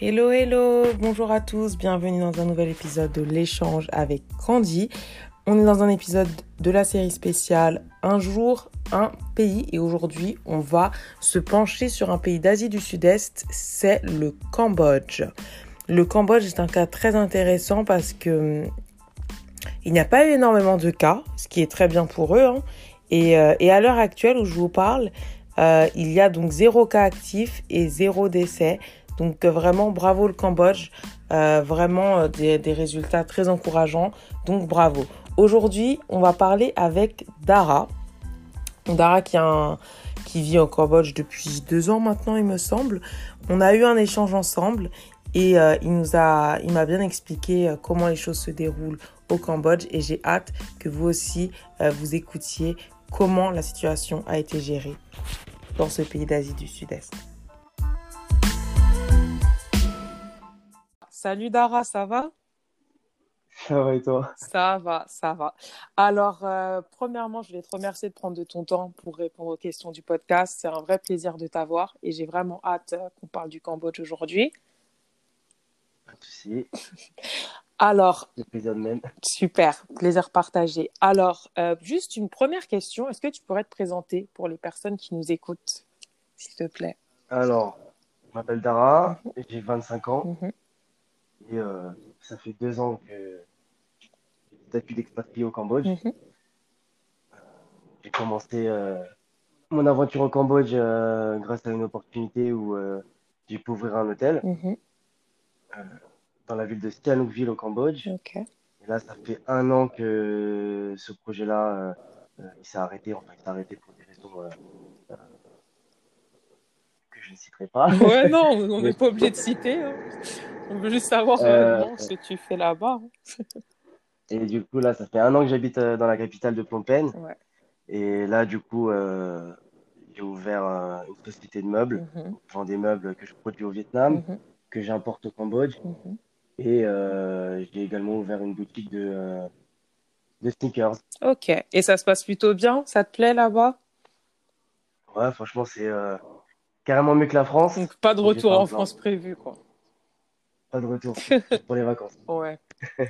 Hello, hello, bonjour à tous, bienvenue dans un nouvel épisode de l'échange avec Candy. On est dans un épisode de la série spéciale Un jour, un pays et aujourd'hui on va se pencher sur un pays d'Asie du Sud-Est, c'est le Cambodge. Le Cambodge est un cas très intéressant parce que hum, il n'y a pas eu énormément de cas, ce qui est très bien pour eux. Hein. Et, euh, et, à l'heure actuelle où je vous parle, euh, il y a donc zéro cas actif et zéro décès. Donc euh, vraiment bravo le Cambodge, euh, vraiment euh, des, résultats très encourageants. Donc bravo. Aujourd'hui, on va parler avec Dara. Dara qui, vit au Cambodge depuis deux ans maintenant, il me semble. On a eu un échange ensemble et il nous a, m'a bien expliqué comment les choses se déroulent au Cambodge et j'ai hâte que vous aussi vous écoutiez comment la situation a été gérée dans ce pays d'Asie du Sud-Est. Salut Dara, ça va? Ça va et toi? Ça va, ça va. Alors, euh, premièrement, je voulais te remercier de prendre de ton temps pour répondre aux questions du podcast. C'est un vrai plaisir de t'avoir et j'ai vraiment hâte euh, qu'on parle du Cambodge aujourd'hui. Pas de souci. Alors, plaisir de même. super, plaisir partagé. Alors, euh, juste une première question. Est-ce que tu pourrais te présenter pour les personnes qui nous écoutent, s'il te plaît? Alors, je m'appelle Dara, Mhm. j'ai 25 ans Mhm. Et euh, ça fait deux ans que j'ai statut d'expatrié au Cambodge. Mhm. J'ai commencé euh, mon aventure au Cambodge euh, grâce à une opportunité où euh, j'ai pu ouvrir un hôtel Mhm. dans la ville de Sihanoukville au Cambodge. Et là, ça fait un an que ce projet-là, euh, euh, il s'est arrêté. Enfin, il s'est arrêté pour des raisons euh, euh, je ne citerai pas. Ouais, non, on n'est pas obligé de citer. hein. On veut juste savoir Euh, euh, ce que tu fais là-bas. hein. Et du coup, là, ça fait un an que j'habite euh, dans la capitale de Phnom Penh. Ouais. Et là, du coup, euh, j'ai ouvert euh, une société de meubles. Je vends des meubles que je produis au Vietnam, Mhm. que j'importe au Cambodge. Mhm. Et j'ai également ouvert une boutique de, de sneakers. Ok. Et ça se passe plutôt bien? Ça te plaît là-bas? Ouais, franchement, c'est carrément mieux que la France. Donc, pas de retour pas en. France prévu, quoi. Pas de retour pour les vacances. Ouais.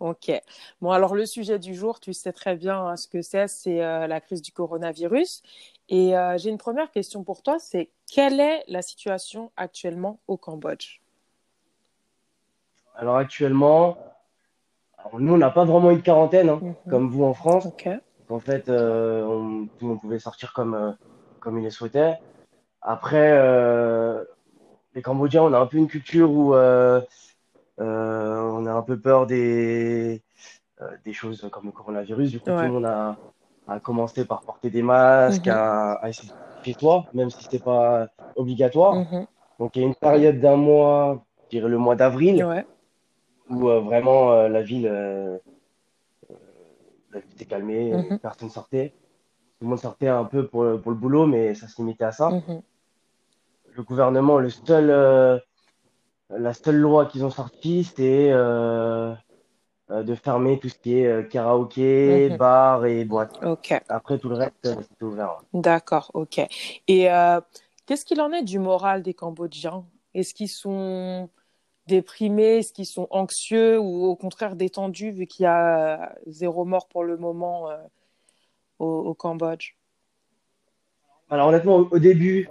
Ok. Bon, alors le sujet du jour, tu sais très bien hein, ce que c'est, c'est euh, la crise du coronavirus. Et euh, j'ai une première question pour toi, c'est quelle est la situation actuellement au Cambodge? Alors actuellement, alors, nous, on n'a pas vraiment une quarantaine, hein, Mhm. comme vous en France. Ok. En fait, euh, on, tout le monde pouvait sortir comme, euh, comme il le souhaitait. Après, euh, les Cambodgiens, on a un peu une culture où euh, euh, on a un peu peur des, des choses comme le coronavirus. Du coup, tout le monde a, a commencé par porter des masques, Mhm. à, à essayer de chez toi, même si c'était pas obligatoire. Mhm. Donc, il y a une période d'un mois, je dirais le mois d'avril, Ouais. où vraiment la ville, s'est calmée, Mhm. personne sortait. Tout le monde sortait un peu pour, le- pour le boulot, mais ça se limitait à ça. Mhm. Le gouvernement, le seul, euh, la seule loi qu'ils ont sortie, c'était euh, euh, de fermer tout ce qui est karaoké, Mhm. bar et boîte. Après, tout le reste, c'était ouvert. D'accord. Ok. Et qu'est-ce qu'il en est du moral des Cambodgiens? Est-ce qu'ils sont déprimés? Est-ce qu'ils sont anxieux ou au contraire détendus vu qu'il y a zéro mort pour le moment au, au Cambodge? Alors honnêtement, au début,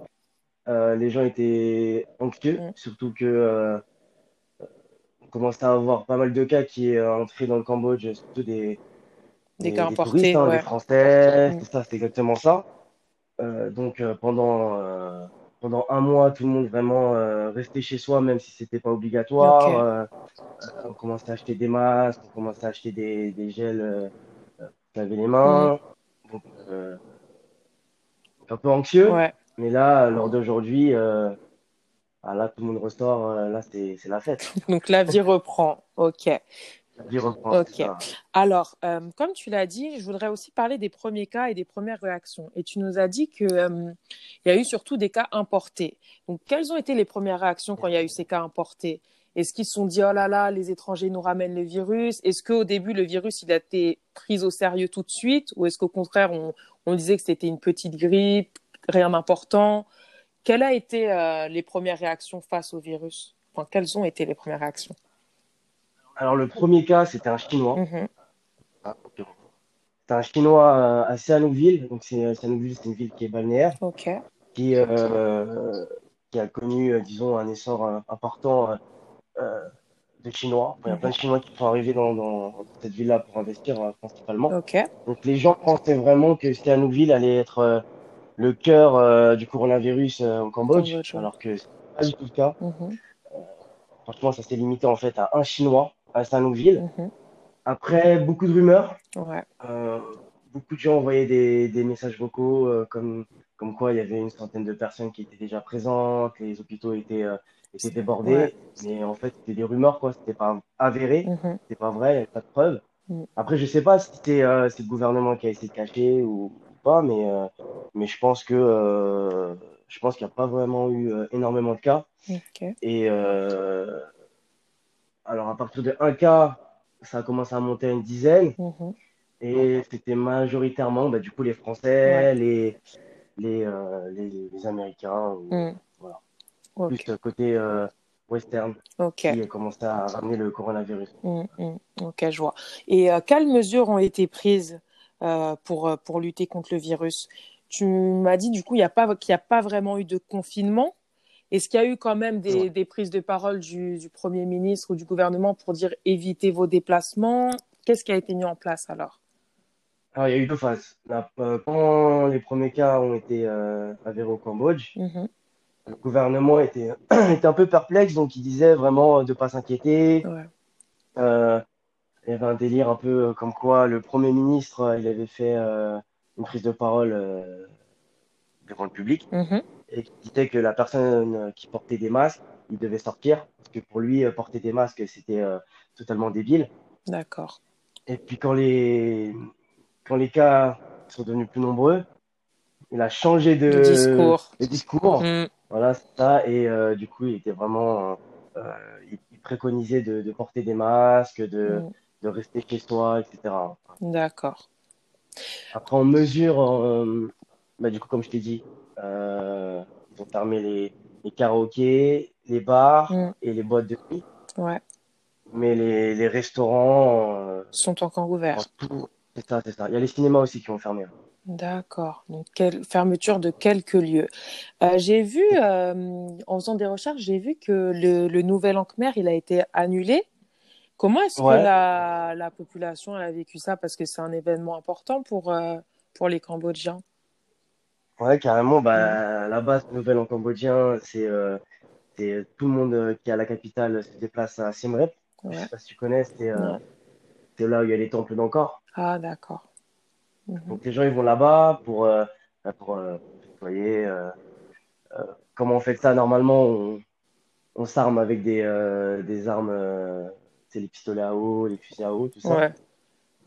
euh, les gens étaient anxieux, Mm. surtout que euh, on commençait à avoir pas mal de cas qui est entrés dans le Cambodge, surtout des, Des des, cas des importés, touristes, hein, ouais. des Français, Mm. c'est ça, c'est exactement ça. Euh, donc euh, pendant euh, pendant un mois, tout le monde vraiment euh, restait chez soi, même si c'était pas obligatoire. Euh, euh, on commençait à acheter des masques, on commençait à acheter des, des gels euh, euh, pour laver les mains. Donc euh, un peu anxieux. Ouais. Mais là, lors d'aujourd'hui, euh, ah, là, tout le monde ressort. euh, là, c'est la fête. Donc la vie reprend. Ok. La vie reprend. Ok. Alors, euh, comme tu l'as dit, je voudrais aussi parler des premiers cas et des premières réactions. Et tu nous as dit que euh, il y a eu surtout des cas importés. Donc, quelles ont été les premières réactions quand il y a eu ces cas importés? Est-ce qu'ils se sont dit oh là là, les étrangers nous ramènent le virus? Est-ce qu'au début le virus il a été pris au sérieux tout de suite, ou est-ce qu'au contraire on, on disait que c'était une petite grippe, rien d'important Quelles ont été euh, les premières réactions face au virus? Enfin, quelles ont été les premières réactions? Alors, le premier cas, c'était un Chinois. Mhm. Ah. C'était un Chinois euh, à Sihanoukville. Donc, c'est Sihanoukville, c'est une ville qui est balnéaire, Ok. qui, euh, qui a connu, euh, disons, un essor euh, important euh, euh, de Chinois. Il y a plein de Chinois qui sont arrivés dans, dans cette ville-là pour investir euh, principalement. Donc, les gens pensaient vraiment que Sihanoukville allait être euh, le cœur euh, du coronavirus euh, au Cambodge, alors que c'est pas du tout le cas. Mhm. Franchement, ça s'est limité en fait à un Chinois à Sihanoukville. Mhm. Après, beaucoup de rumeurs. Ouais. Euh, beaucoup de gens envoyaient des, des messages vocaux euh, comme, comme quoi il y avait une centaine de personnes qui étaient déjà présentes, les hôpitaux étaient, euh, étaient débordés. Ouais. Mais en fait, c'était des rumeurs, quoi. C'était pas avéré, Mhm. c'était pas vrai, il n'y avait pas de preuves. Mm. Après, je sais pas si c'était euh, c'est le gouvernement qui a essayé de cacher ou pas, mais, euh, mais je pense que euh, je pense qu'il n'y a pas vraiment eu euh, énormément de cas. Et alors, à partir de un cas, ça a commencé à monter à une dizaine. Mhm. Et c'était majoritairement, bah, du coup, les Français, Ouais. les, les, euh, les, les Américains, Mm. voilà. Plus côté euh, western, qui a commencé à ramener le coronavirus. Mm, mm. Ok, je vois. Et euh, quelles mesures ont été prises euh, pour, euh, pour lutter contre le virus? Tu m'as dit du coup il n'y a pas, qu'il n'y a pas vraiment eu de confinement. Est-ce qu'il y a eu quand même des, Ouais. des prises de parole du, du Premier ministre ou du gouvernement pour dire évitez vos déplacements? Qu'est-ce qui a été mis en place alors? Alors, il y a eu deux phases. Euh, quand les premiers cas ont été euh, avérés au Cambodge, Mhm. le gouvernement était, était un peu perplexe, donc il disait vraiment de ne pas s'inquiéter. Ouais. Euh, il y avait un délire un peu euh, comme quoi le Premier ministre, euh, il avait fait euh, une prise de parole devant le public Mhm. et qui disait que la personne qui portait des masques, il devait sortir parce que pour lui, porter des masques, c'était totalement débile. D'accord. Et puis quand les, quand les cas sont devenus plus nombreux, il a changé de, Le discours. de discours. Mm. Voilà, ça. Et euh, du coup, il était vraiment, euh, il, préconisait de, de porter des masques, de, Mm. De rester chez soi, etc. D'accord. Après, en mesure, euh, bah, du coup, comme je t'ai dit, euh, ils ont fermé les, les karaokés, les bars Mm. et les boîtes de nuit. Ouais. Mais les, les restaurants, euh, Sont encore ouverts. c'est ça, c'est ça. Il y a les cinémas aussi qui ont fermé. hein. D'accord. Donc, quelle fermeture de quelques lieux. Euh, j'ai vu, euh, en faisant des recherches, j'ai vu que le, le nouvel an Khmer, il a été annulé. Comment est-ce Ouais. que la, la population a vécu ça? Parce que c'est un événement important pour, euh, pour les Cambodgiens. Ouais, carrément. Bah, là-bas, ce nouvel an cambodgien, c'est euh, c'est tout le monde euh, qui est à la capitale se déplace à Siem Reap. Je Ouais. sais pas si tu connais, c'est euh, Ouais. c'est là où il y a les temples d'Angkor. Ah, d'accord. Mhm. Donc les gens ils vont là-bas pour euh, pour euh, euh, euh, comment on fait ça? Normalement? On, on s'arme avec des euh, des armes, euh, c'est les pistolets à eau, les fusils à eau, tout ça, Ouais.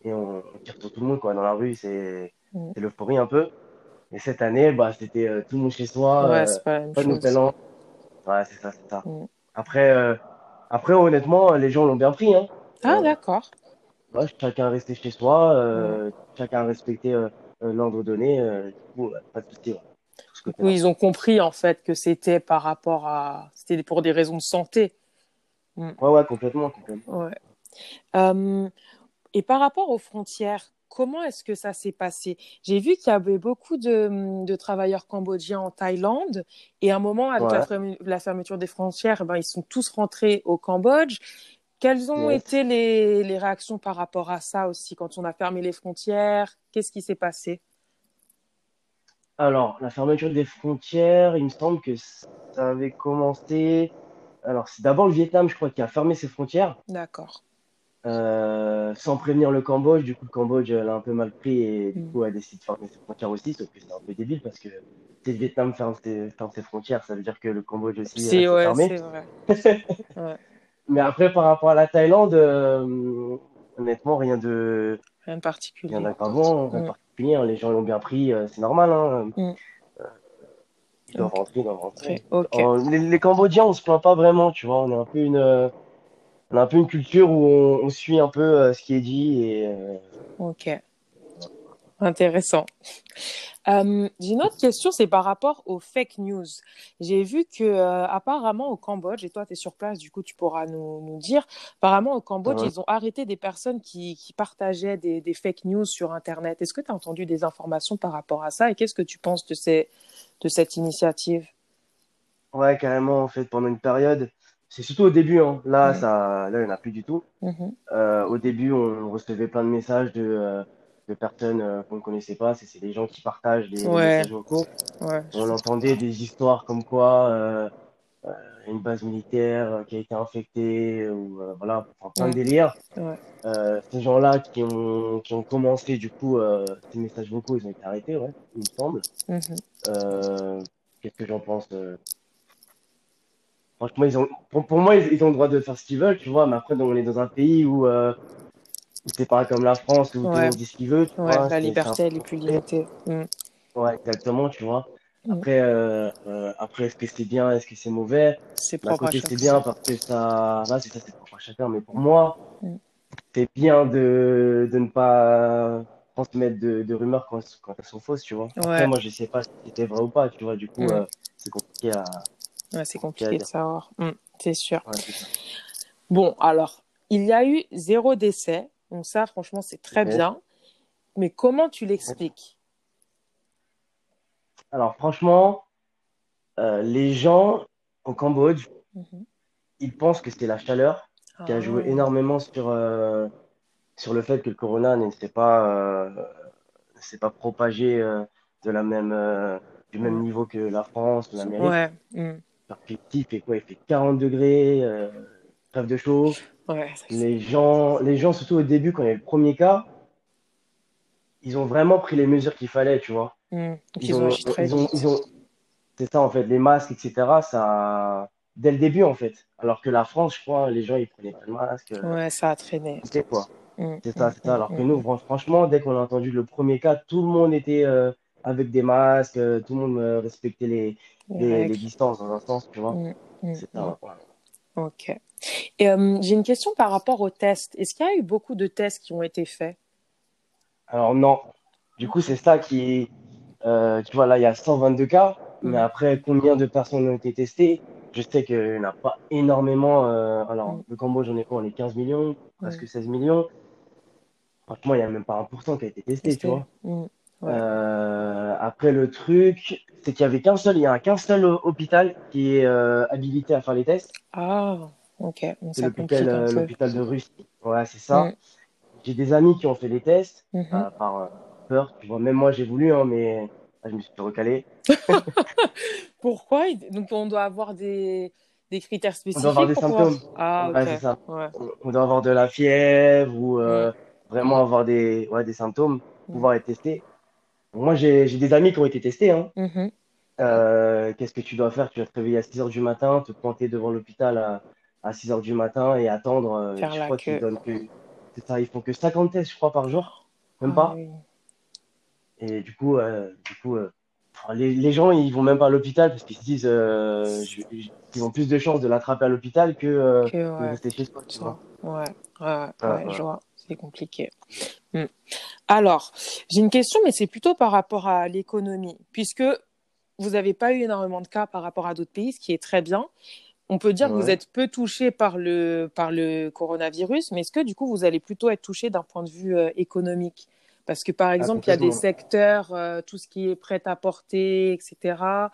et on, on tire sur tout le monde quoi dans la rue. C'est c'est l'euphorie un peu. Et cette année, bah c'était euh, tout le monde chez soi, Ouais, euh, c'est pas pas de nouvel an. Ouais, c'est ça, c'est ça. Après euh, après honnêtement, les gens l'ont bien pris hein. Ah, d'accord. Ouais, chacun est resté chez soi, chacun euh, l'ordre donné, du coup, pas de souci. ouais, sur ce côté-là. Oui, ils ont compris en fait que c'était par rapport à, c'était pour des raisons de santé. Ouais, ouais, complètement, complètement. Ouais. Euh, et par rapport aux frontières, comment est-ce que ça s'est passé? J'ai vu qu'il y avait beaucoup de, de travailleurs cambodgiens en Thaïlande et à un moment, avec Ouais. la, ferme- la fermeture des frontières, eh ben, ils sont tous rentrés au Cambodge. Quelles ont été les, les réactions par rapport à ça aussi quand on a fermé les frontières? Qu'est-ce qui s'est passé? Alors, la fermeture des frontières, il me semble que ça avait commencé. Alors, c'est d'abord le Vietnam, je crois, qui a fermé ses frontières D'accord. euh, sans prévenir le Cambodge. Du coup, le Cambodge euh, l'a un peu mal pris et du Mm. coup a décidé de fermer ses frontières aussi. Sauf que c'est un peu débile parce que si le Vietnam ferme ses, ferme ses frontières, ça veut dire que le Cambodge aussi ouais, fermé. c'est vrai. Ouais. Mais après, par rapport à la Thaïlande, euh, honnêtement, rien de, Rien de rien particulier. d'aggravant, rien de particulier. hein. Les gens l'ont bien pris, euh, c'est normal. Hein. Mm. Euh, ils doivent rentrer, ils doivent rentrer. Ok. Oh, les, les Cambodgiens, on se plaint pas vraiment, tu vois. On est un peu une, euh, on a un peu une culture où on, on suit un peu euh, ce qui est dit et euh, Ok. Intéressant. Euh, j'ai une autre question, c'est par rapport aux fake news. J'ai vu que euh, apparemment au Cambodge, et toi tu es sur place, du coup tu pourras nous, nous dire, apparemment au Cambodge, Ouais. ils ont arrêté des personnes qui, qui partageaient des, des fake news sur Internet. Est-ce que tu as entendu des informations par rapport à ça et qu'est-ce que tu penses de, ces, de cette initiative? Ouais, carrément, en fait, pendant une période, c'est surtout au début, hein. Là, ça, là, il n'y en a plus du tout. Mhm. Euh, au début, on recevait plein de messages de, de personnes euh, qu'on ne connaissait pas. C'est des gens qui partagent Ouais, messages vocaux. ouais, On entendait des histoires comme quoi euh, euh, une base militaire qui a été infectée, ou voilà, enfin, plein de. Euh, ces gens-là qui ont, qui ont commencé, du coup, ces messages vocaux, ils ont été arrêtés, ouais, il me semble. Mhm. Qu'est-ce que j'en pense? Franchement, ils ont, pour, pour moi, ils, ils ont le droit de faire ce qu'ils veulent, tu vois, mais après, on est dans un pays où c'est pas comme la France où tout le monde dit ce qu'il veut, tu ouais, vois, la liberté, elle est plus limitée. Mm. Ouais, exactement, tu vois. Mm. Après, euh, euh, après, est-ce que c'est bien, est-ce que c'est mauvais? C'est propre c'est bien parce que ça, là, c'est ça, c'est propre à chacun, mais pour moi, Mm. c'est bien de, de ne pas transmettre de, de rumeurs quand, quand elles sont fausses, tu vois. Après, moi, je sais pas si c'était vrai ou pas, tu vois, du coup, Mm. euh, c'est compliqué à, ouais, c'est compliqué de savoir. Mm. C'est sûr. Ouais. Bon, alors, il y a eu zéro décès. Donc ça, franchement, c'est très bien. Mais comment tu l'expliques? Alors, franchement, euh, les gens au Cambodge, Mhm. ils pensent que c'est la chaleur qui a joué Ah, énormément sur, euh, sur le fait que le corona ne s'est pas, euh, pas propagé de la même, du même ouais. niveau que la France ou l'Amérique. Ouais, mm. Parce que ici, il fait quoi? Il fait 40 degrés, crève de chaud. Ouais, c'est- Les gens, les gens, surtout au début, quand il y a eu le premier cas, ils ont vraiment pris les mesures qu'il fallait, tu vois. mm. Ils ils ont ils ont, vite. ils ont, c'est ça en fait, les masques, etc. Ça, dès le début en fait. Alors que la France, je crois, les gens ils prenaient pas de masque, Ouais, ça a traîné. c'était quoi. Mm, C'est ça, c'est ça. mm, Alors que nous, fran- franchement, dès qu'on a entendu le premier cas, tout le monde était euh, avec des masques, euh, tout le monde euh, respectait les, Les les, distances dans un sens, tu vois. C'est ça. ouais. Ok. Et euh, j'ai une question par rapport aux tests. Est-ce qu'il y a eu beaucoup de tests qui ont été faits? Alors non, du coup, c'est ça qui, euh, tu vois, là, il y a 122 cas, mais Mm, après, combien de personnes ont été testées? Je sais qu'il n'y en a pas énormément. euh, alors, mm, le Cambodge, on est quoi? On est 15 millions, mm. presque 16 millions. Franchement, il n'y a même pas 1% qui a été testé, tu Testé. vois. Mm, ouais. Euh, après, le truc, c'est qu'il y avait qu'un seul, il y a qu'un seul hôpital qui est euh, habilité à faire les tests. Ah, ok. C'est l'hôpital euh, l'hôpital de Russie. Ouais, c'est ça. Mm, J'ai des amis qui ont fait les tests mhm. euh, par euh, peur. Tu vois, même moi, j'ai voulu, hein, mais ah, je me suis recaler. Pourquoi? Donc on doit avoir des, des critères On doit avoir spécifiques des pouvoir... symptômes. Ah, Ouais, ok. c'est ça. Ouais. On doit avoir de la fièvre ou Mm, euh, vraiment avoir des, ouais, des symptômes pour mm, pouvoir être testé. Moi, j'ai des amis qui ont été testés, hein. mhm. Euh, qu'est-ce que tu dois faire? Tu dois te réveiller à 6 heures du matin, te pointer devant l'hôpital à, à 6 heures du matin et attendre. euh, Faire je la crois qu'ils que, ça, ils font que 50 tests, je crois, par jour. Même Ah pas. oui. Et du coup, euh, du coup euh, les, les gens, ils vont même pas à l'hôpital parce qu'ils se disent euh, je- je- ils ont plus de chances de l'attraper à l'hôpital que de rester chez soi, tu ça. vois. Ouais, ouais, Ouais, ouais, ouais. je vois. C'est compliqué. Mm. Alors, j'ai une question, mais c'est plutôt par rapport à l'économie, puisque vous n'avez pas eu énormément de cas par rapport à d'autres pays, ce qui est très bien. On peut dire que vous êtes peu touché par le, par le coronavirus, mais est-ce que du coup, vous allez plutôt être touché d'un point de vue euh, économique? Parce que par Ah, exemple, il y a des secteurs, euh, tout ce qui est prêt à porter, etc.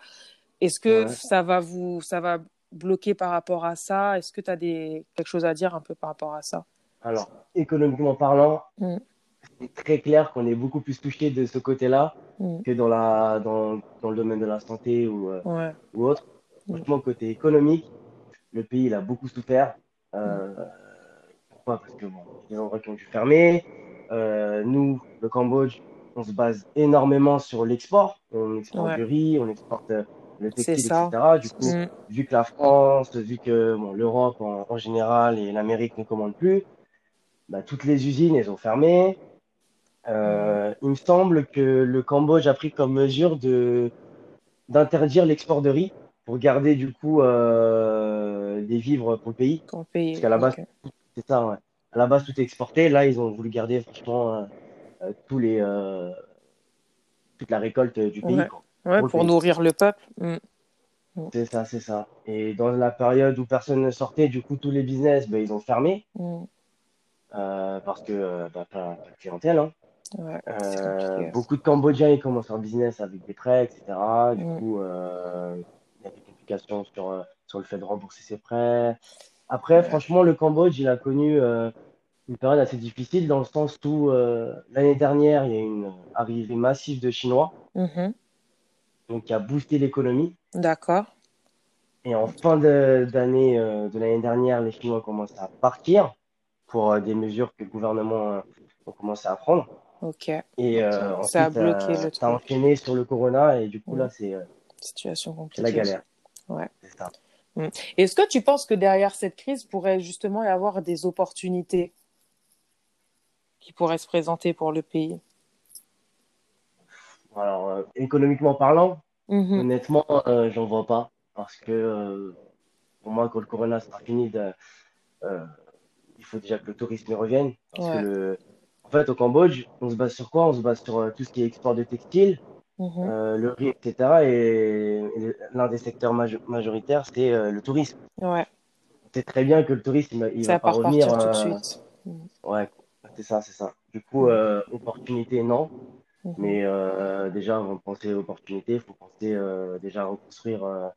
Est-ce que Ouais. ça va vous, ça va bloquer par rapport à ça? Est-ce que tu as des, quelque chose à dire un peu par rapport à ça? Alors, économiquement parlant, Mm, c'est très clair qu'on est beaucoup plus touché de ce côté-là mm, que dans la, dans, dans le domaine de la santé ou, euh, ouais, ou autre. mm, Franchement, côté économique, le pays il a beaucoup souffert. Euh, pourquoi? Parce que bon, il y a des endroits qui ont dû fermer. Euh, nous, le Cambodge, on se base énormément sur l'export. On exporte ouais, du riz, on exporte le textile, etc. Du coup, Mm, vu que la France, vu que bon, l'Europe en, en général et l'Amérique ne commandent plus, bah, toutes les usines, elles ont fermé. Euh, il me semble que le Cambodge a pris comme mesure de d'interdire l'export de riz pour garder du coup euh, des vivres pour le pays. ton Parce pays, qu'à la base, c'est ça, ouais. À la base, tout est exporté. Là, ils ont voulu garder franchement euh, tous les, toute la récolte du pays. Ouais. quoi. Ouais, Pour le pour pays. nourrir le peuple. Mm. C'est ça, c'est ça. Et dans la période où personne ne sortait, du coup, tous les business, ben, ils ont fermé Mm. Euh, parce que bah, pas, de clientèle. hein. Ouais, Euh, beaucoup de Cambodgiens, ils commencent leur business avec des prêts, etc. Du Mm. coup, euh, il y a des complications sur, sur le fait de rembourser ses prêts. Après, Ouais. franchement, le Cambodge, il a connu euh, une période assez difficile dans le sens où l'année dernière, il y a eu une arrivée massive de Chinois, Mhm. donc qui a boosté l'économie. D'accord. Et en fin d'année de l'année dernière, les Chinois commencent à partir pour euh, des mesures que le gouvernement euh, a commencé à prendre. Ok. Et euh, Ça a ensuite, bloqué euh, le truc. enchaîné sur le corona et du coup, Mm. là, c'est euh, Situation c'est la compliquée. galère. Ouais. C'est ça. Est-ce que tu penses que derrière cette crise pourrait justement y avoir des opportunités qui pourraient se présenter pour le pays? Alors, euh, économiquement parlant, Mhm. honnêtement, euh, j'en vois pas. Parce que euh, pour moi, quand le corona sera fini, de- euh, faut déjà que le tourisme revienne. Parce que le... En fait, au Cambodge, on se base sur quoi? On se base sur euh, tout ce qui est export de textiles, Mhm. euh, le riz, etc. Et, et l'un des secteurs majo- majoritaires, c'est euh, le tourisme. Ouais. Sait très bien que le tourisme, il, Ça va pas revenir. tout de suite. Ouais, c'est ça, c'est ça. Du coup, euh, opportunité, non. Mhm. Mais déjà, avant de penser opportunité, il faut penser déjà à reconstruire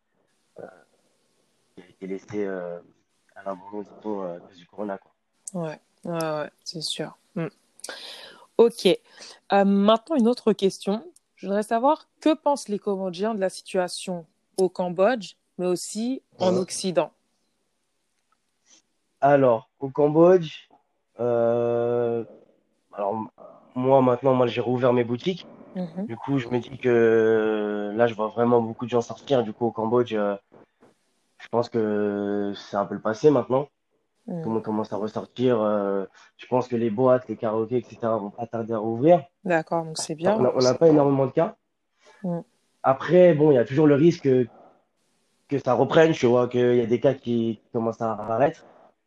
qui a été laissé à l'abandon, du corona, quoi. Ouais, ouais, ouais, c'est sûr. Mm. Ok. Euh, maintenant, une autre question. Je voudrais savoir que pensent les Cambodgiens de la situation au Cambodge, mais aussi en. Occident? Alors, au Cambodge, euh, alors moi maintenant, moi j'ai rouvert mes boutiques. Mhm. Du coup, je me dis que là, je vois vraiment beaucoup de gens sortir. Du coup, au Cambodge, euh, je pense que c'est un peu le passé maintenant. Tout le Mm. monde commence à ressortir. euh, je pense que les boîtes, les karaokés, etc. vont pas tarder à rouvrir. D'accord, donc c'est bien. on n'a pas énormément de cas. Mm. Après, bon, il y a toujours le risque que, que ça reprenne. Je vois qu'il y a des cas qui commencent à apparaître.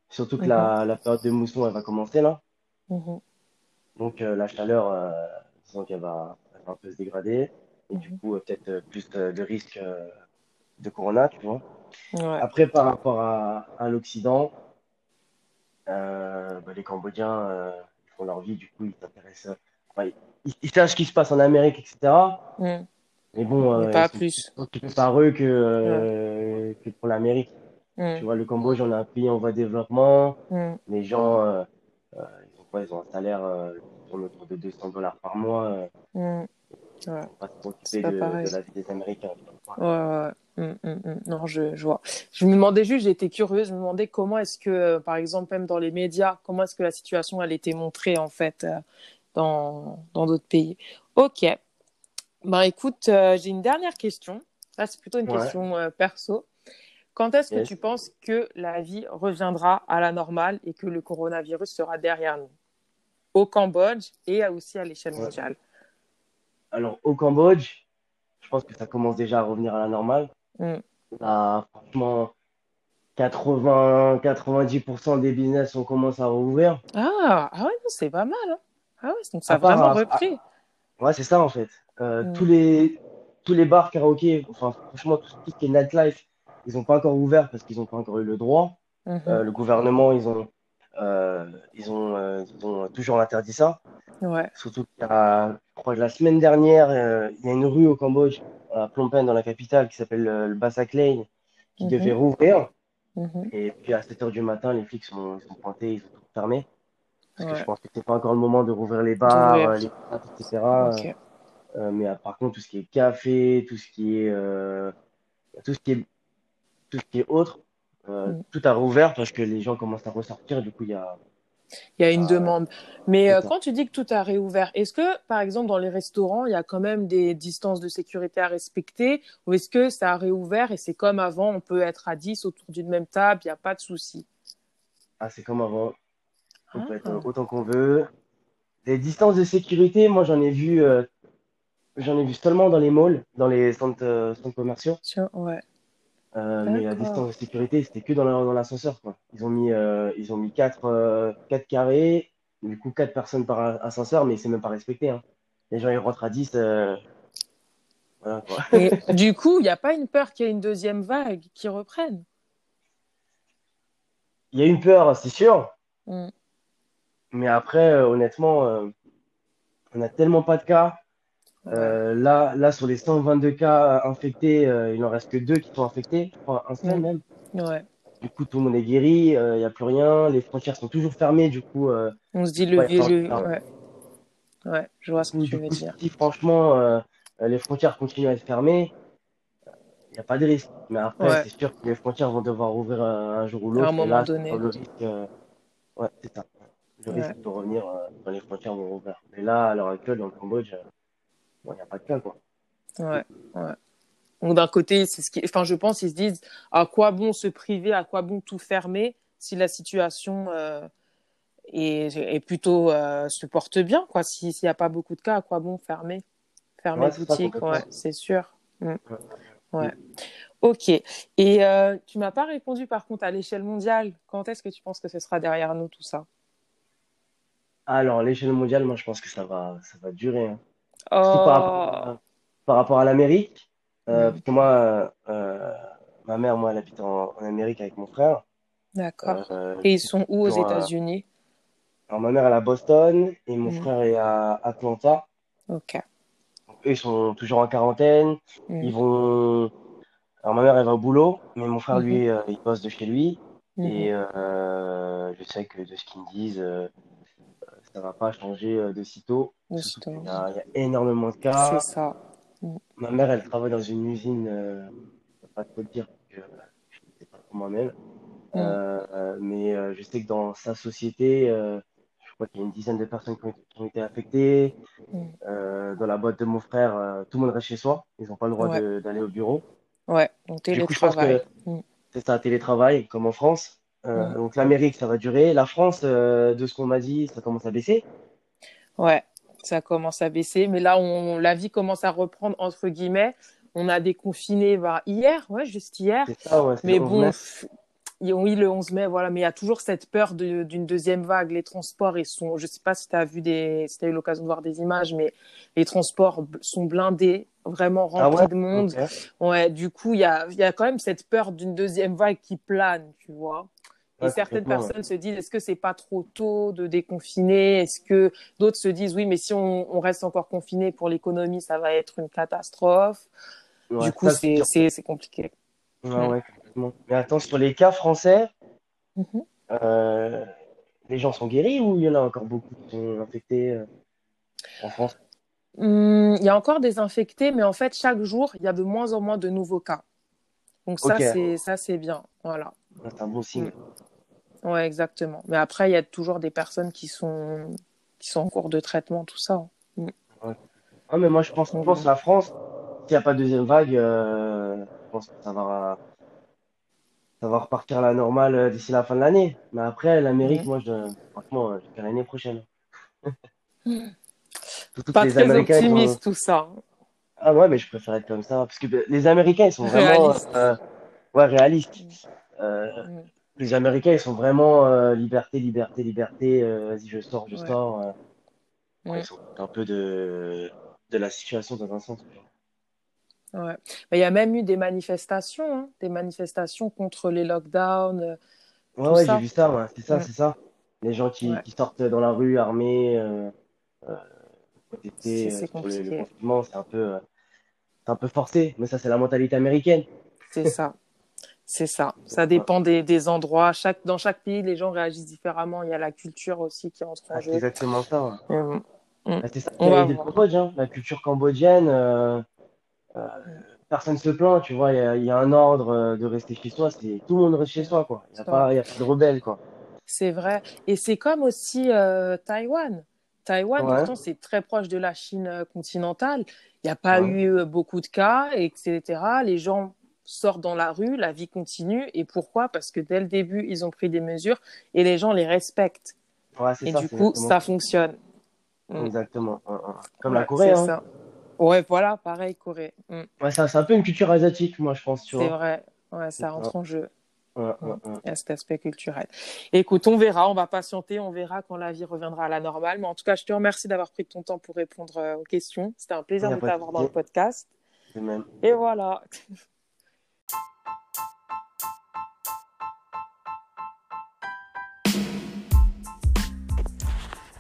Surtout que la, la période de mousson, elle va commencer là. Mhm. Donc euh, la chaleur, euh, disons qu'elle va, elle va un peu se dégrader. Et du Mhm. coup, euh, peut-être plus de risque de corona, tu vois. Ouais. Après, par rapport à, à l'Occident, bah, les Cambodgiens euh, ils font leur vie, du coup, ils s'intéressent. euh, enfin, ils, ils savent ce qui se passe en Amérique, etc. Mm. Mais bon, Mais euh, pas ils sont plus. par eux que, euh, que pour l'Amérique. Mm. Tu vois, le Cambodge, on a un pays en voie de développement. Mm. Les gens, euh, euh, ils ont quoi? Ils ont un salaire euh, autour de 200 dollars par mois. euh, ils Ouais. sont pas trop C'est occupés pas de, la vie des Américains. Ouais, ouais, ouais. Mm, mm, mm. Non, je, je vois. Je me demandais juste, j'étais curieuse, je me demandais comment est-ce que, euh, par exemple, même dans les médias, comment est-ce que la situation, elle était montrée, en fait, euh, dans, dans d'autres pays. Ok. Ben, écoute, euh, j'ai une dernière question. Là, c'est plutôt une Ouais. question euh, perso. Quand est-ce que tu penses que la vie reviendra à la normale et que le coronavirus sera derrière nous? Au Cambodge et aussi à l'échelle Ouais. mondiale. Alors, au Cambodge, je pense que ça commence déjà à revenir à la normale. Mm. Là, franchement, 80, 90% des business, on commence à rouvrir. Ah, ah ouais, c'est pas mal, hein. Ah ouais, donc ça À a part vraiment à- repris. Ouais, c'est ça en fait. Euh, Mm. tous les, tous les bars karaoké, enfin, franchement, tout ce qui est nightlife, ils n'ont pas encore ouvert parce qu'ils n'ont pas encore eu le droit. Mhm. Euh, le gouvernement, ils ont, euh, ils ont, ils ont toujours interdit ça. Ouais. Surtout qu'il y a, je crois que la semaine dernière, il y a une rue au Cambodge, à Phnom dans la capitale, qui s'appelle euh, le Basak Lane, qui Mhm. devait rouvrir. Mhm. Et puis à 7 heures du matin, les flics sont, ils sont pointés, ils ont tout fermé. Parce que je pense que c'est pas encore le moment de rouvrir les bars, euh, les bars, etc. Euh, mais par contre, tout ce qui est café, tout ce qui est, euh, tout ce qui est, tout ce qui est autre, euh, Mm. tout a rouvert parce que les gens commencent à ressortir. Du coup, il y a, Il y a une Ah, demande. Mais euh, quand tu dis que tout a réouvert, est-ce que, par exemple, dans les restaurants, il y a quand même des distances de sécurité à respecter ou est-ce que ça a réouvert et c'est comme avant, on peut être à 10 autour d'une même table, il n'y a pas de souci? ah, c'est comme avant. On peut Ah. être autant qu'on veut. Les distances de sécurité, moi, j'en ai vu, euh, j'en ai vu seulement dans les malls, dans les centres, euh, centres commerciaux. Tiens, ouais. Euh, mais la distance de sécurité, c'était que dans la- dans l'ascenseur. Ils ont mis, euh, ils ont mis quatre, euh, quatre carrés, du coup quatre personnes par ascenseur, mais c'est même pas respecté, hein. Les gens ils rentrent à 10, euh, Voilà, quoi. Et du coup, il n'y a pas une peur qu'il y ait une deuxième vague qui reprenne? Il y a une peur, c'est sûr. Mm. Mais après, euh, honnêtement, euh, on n'a tellement pas de cas. Euh, là, là, sur les 122 cas infectés, euh, il n'en reste que deux qui sont infectés, je crois, un seul même. Ouais. Du coup, tout le monde est guéri, euh, il n'y a plus rien, les frontières sont toujours fermées. Du coup, euh, On se dit le Ouais, vieux. enfin, Ouais. Ouais, je vois ce que du tu veux coup, dire. si franchement euh, les frontières continuent à être fermées, il n'y a pas de risque. Mais après, Ouais. c'est sûr que les frontières vont devoir ouvrir euh, un jour ou À un l'autre. Moment là, donné. le risque, euh, ouais, c'est ça. Le risque de revenir euh, quand les frontières vont rouvrir. Mais là, à l'heure actuelle, dans le Cambodge, euh, il n'y a pas de cas, quoi. Ouais, ouais. Donc d'un côté, c'est ce qui, enfin, je pense, ils se disent à quoi bon se priver, à quoi bon tout fermer si la situation euh, est, est plutôt euh, se porte bien, quoi. Si- S'il n'y a pas beaucoup de cas, à quoi bon fermer, fermer Ouais, boutique, ouais, c'est sûr. Mm. Ouais. Ok. Et euh, tu m'as pas répondu par contre à l'échelle mondiale. Quand est-ce que tu penses que ce sera derrière nous tout ça? Alors, à l'échelle mondiale, moi, je pense que ça va, ça va durer. hein. Surtout par rapport Oh, à, par rapport à l'Amérique. Euh, Mm. parce que moi, euh, ma mère, moi, elle habite en, en Amérique avec mon frère. d'accord. Euh, Et ils sont où aux euh, États-Unis? Alors, ma mère, elle est à Boston et mon Mm. frère est à Atlanta. Ok. Donc, eux, ils sont toujours en quarantaine. Mm. Ils vont. Alors, ma mère, elle va au boulot, mais mon frère, Mhm. lui, euh, il bosse de chez lui. Mhm. Et euh, je sais que de ce qu'ils me disent, euh, ça va pas changer euh, de sitôt. De Surtout sitôt. qu'il y a, il y a énormément de cas. C'est ça. Ma mère, elle travaille dans une usine, euh, pas trop le dire, je ne sais pas trop moi-même. Mm. Euh, euh, mais je sais que dans sa société, je crois qu'il y a une dizaine de personnes qui ont, qui ont été affectées. Mm. Dans la boîte de mon frère, tout le monde reste chez soi. Ils n'ont pas le droit Ouais. d'aller au bureau. Ouais, donc Du coup, je pense télétravail. que Mm. c'est ça, télétravail, comme en France. Euh. Donc l'Amérique, ça va durer. La France, euh, de ce qu'on m'a dit, ça commence à baisser. Ouais, ça commence à baisser, mais là, on, la vie commence à reprendre, entre guillemets. On a déconfiné bah, hier, ouais, juste hier. Ça, ouais. Mais le 11 bon, oui, le 11 mai, voilà, mais il y a toujours cette peur de- d'une deuxième vague. Les transports, ils sont, je sais pas si tu as vu des, si t'as eu l'occasion de voir des images, mais les transports sont blindés, vraiment Ah remplis ouais? de monde. Ouais, du coup, il y a, il y a quand même cette peur d'une deuxième vague qui plane, tu vois. Et certaines ouais. personnes se disent, est-ce que c'est pas trop tôt de déconfiner? Est-ce que d'autres se disent, oui, mais si on, on reste encore confiné pour l'économie, ça va être une catastrophe. Du coup, c'est, sûr. c'est, c'est compliqué. Ouais, Mais attends, sur les cas français, Mhm. euh, les gens sont guéris ou il y en a encore beaucoup qui sont infectés euh, en France? Hum, Il y a encore des infectés, mais en fait, chaque jour, il y a de moins en moins de nouveaux cas. Donc ça, c'est, ça, c'est bien. Voilà. C'est un bon signe. Ouais, exactement. Mais après, il y a toujours des personnes qui sont, qui sont en cours de traitement, tout ça. Ah, mais moi, je pense, je pense que la France, s'il n'y a pas de deuxième vague, euh, je pense que ça va, ça va repartir à la normale euh, d'ici la fin de l'année. Mais après, l'Amérique, moi, je, franchement, euh, je l'année prochaine. Que Pas les très Américains, sont- optimiste, tout ça. Ah ouais, mais je préfère être comme ça. Parce que les Américains, ils sont vraiment Réaliste. euh, ouais, réalistes. Euh, Mm. les Américains, ils sont vraiment euh, liberté, liberté, liberté. vas-y, je sors, je Ouais. sors. Ouais, ils sont un peu de, de la situation dans un sens. Ouais. Mais il y a même eu des manifestations, hein, des manifestations contre les lockdowns. euh, Ouais, ouais, j'ai vu ça, ouais, c'est ça, Mm. c'est ça. Les gens qui, Ouais. qui sortent dans la rue armés, euh, euh, protester C'est- c'est euh, le, le confinement, c'est un peu, euh, c'est un peu forcé. Mais ça, c'est la mentalité américaine. C'est ça. C'est ça. Ça dépend des, des endroits. Chaque, dans chaque pays, les gens réagissent différemment. Il y a la culture aussi qui entre en Ah, c'est jeu. exactement ça. ouais. Euh, Ah, c'est ça On va voir. Cambodge, hein. La culture cambodgienne, euh, personne se plaint, tu vois. Il y a, il y a un ordre euh, de rester chez soi. C'est tout le monde reste chez soi, quoi. Il n'y a pas, de rebelles, quoi. C'est vrai. Et c'est comme aussi euh, Taïwan. Taïwan, Ouais. pourtant, c'est très proche de la Chine euh, continentale. Il n'y a pas Ouais. eu beaucoup de cas, etc. Les gens sortent dans la rue, la vie continue. Et pourquoi? Parce que dès le début, ils ont pris des mesures et les gens les respectent. Ouais, Et ça, du coup, exactement ça fonctionne. Mm. Exactement. Ouais, ouais. Comme la Corée, c'est hein. ça. Ouais, voilà, pareil, Corée. Mm. Ouais, c'est un peu une culture asiatique, moi, je pense, C'est vrai. Ouais, ça rentre en jeu. Ouais, ouais, ouais. Y a cet aspect culturel. Écoute, on verra, on va patienter, on verra quand la vie reviendra à la normale. Mais en tout cas, je te remercie d'avoir pris ton temps pour répondre euh, aux questions. C'était un plaisir de t'avoir dans le podcast. Et voilà.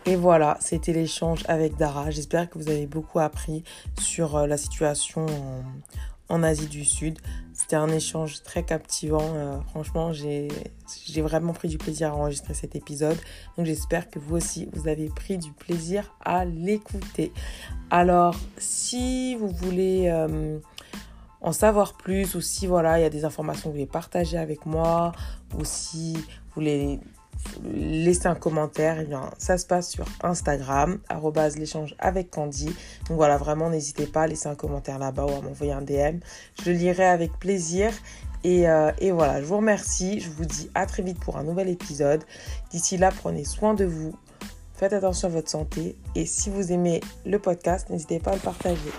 Et voilà, c'était l'échange avec Dara. J'espère que vous avez beaucoup appris sur euh, la situation en, Asie du Sud. C'était un échange très captivant. Euh, franchement, j'ai vraiment pris du plaisir à enregistrer cet épisode. Donc j'espère que vous aussi, vous avez pris du plaisir à l'écouter. Alors, si vous voulez... Euh, en savoir plus ou si voilà il y a des informations que vous voulez partager avec moi ou si vous voulez laisser un commentaire, eh ça se passe sur Instagram, l'échange avec Candy. Donc voilà, vraiment, n'hésitez pas à laisser un commentaire là-bas ou à m'envoyer un DM. Je le lirai avec plaisir. Euh, et, voilà, je vous remercie. Je vous dis à très vite pour un nouvel épisode. D'ici là, prenez soin de vous. Faites attention à votre santé. Et si vous aimez le podcast, n'hésitez pas à le partager.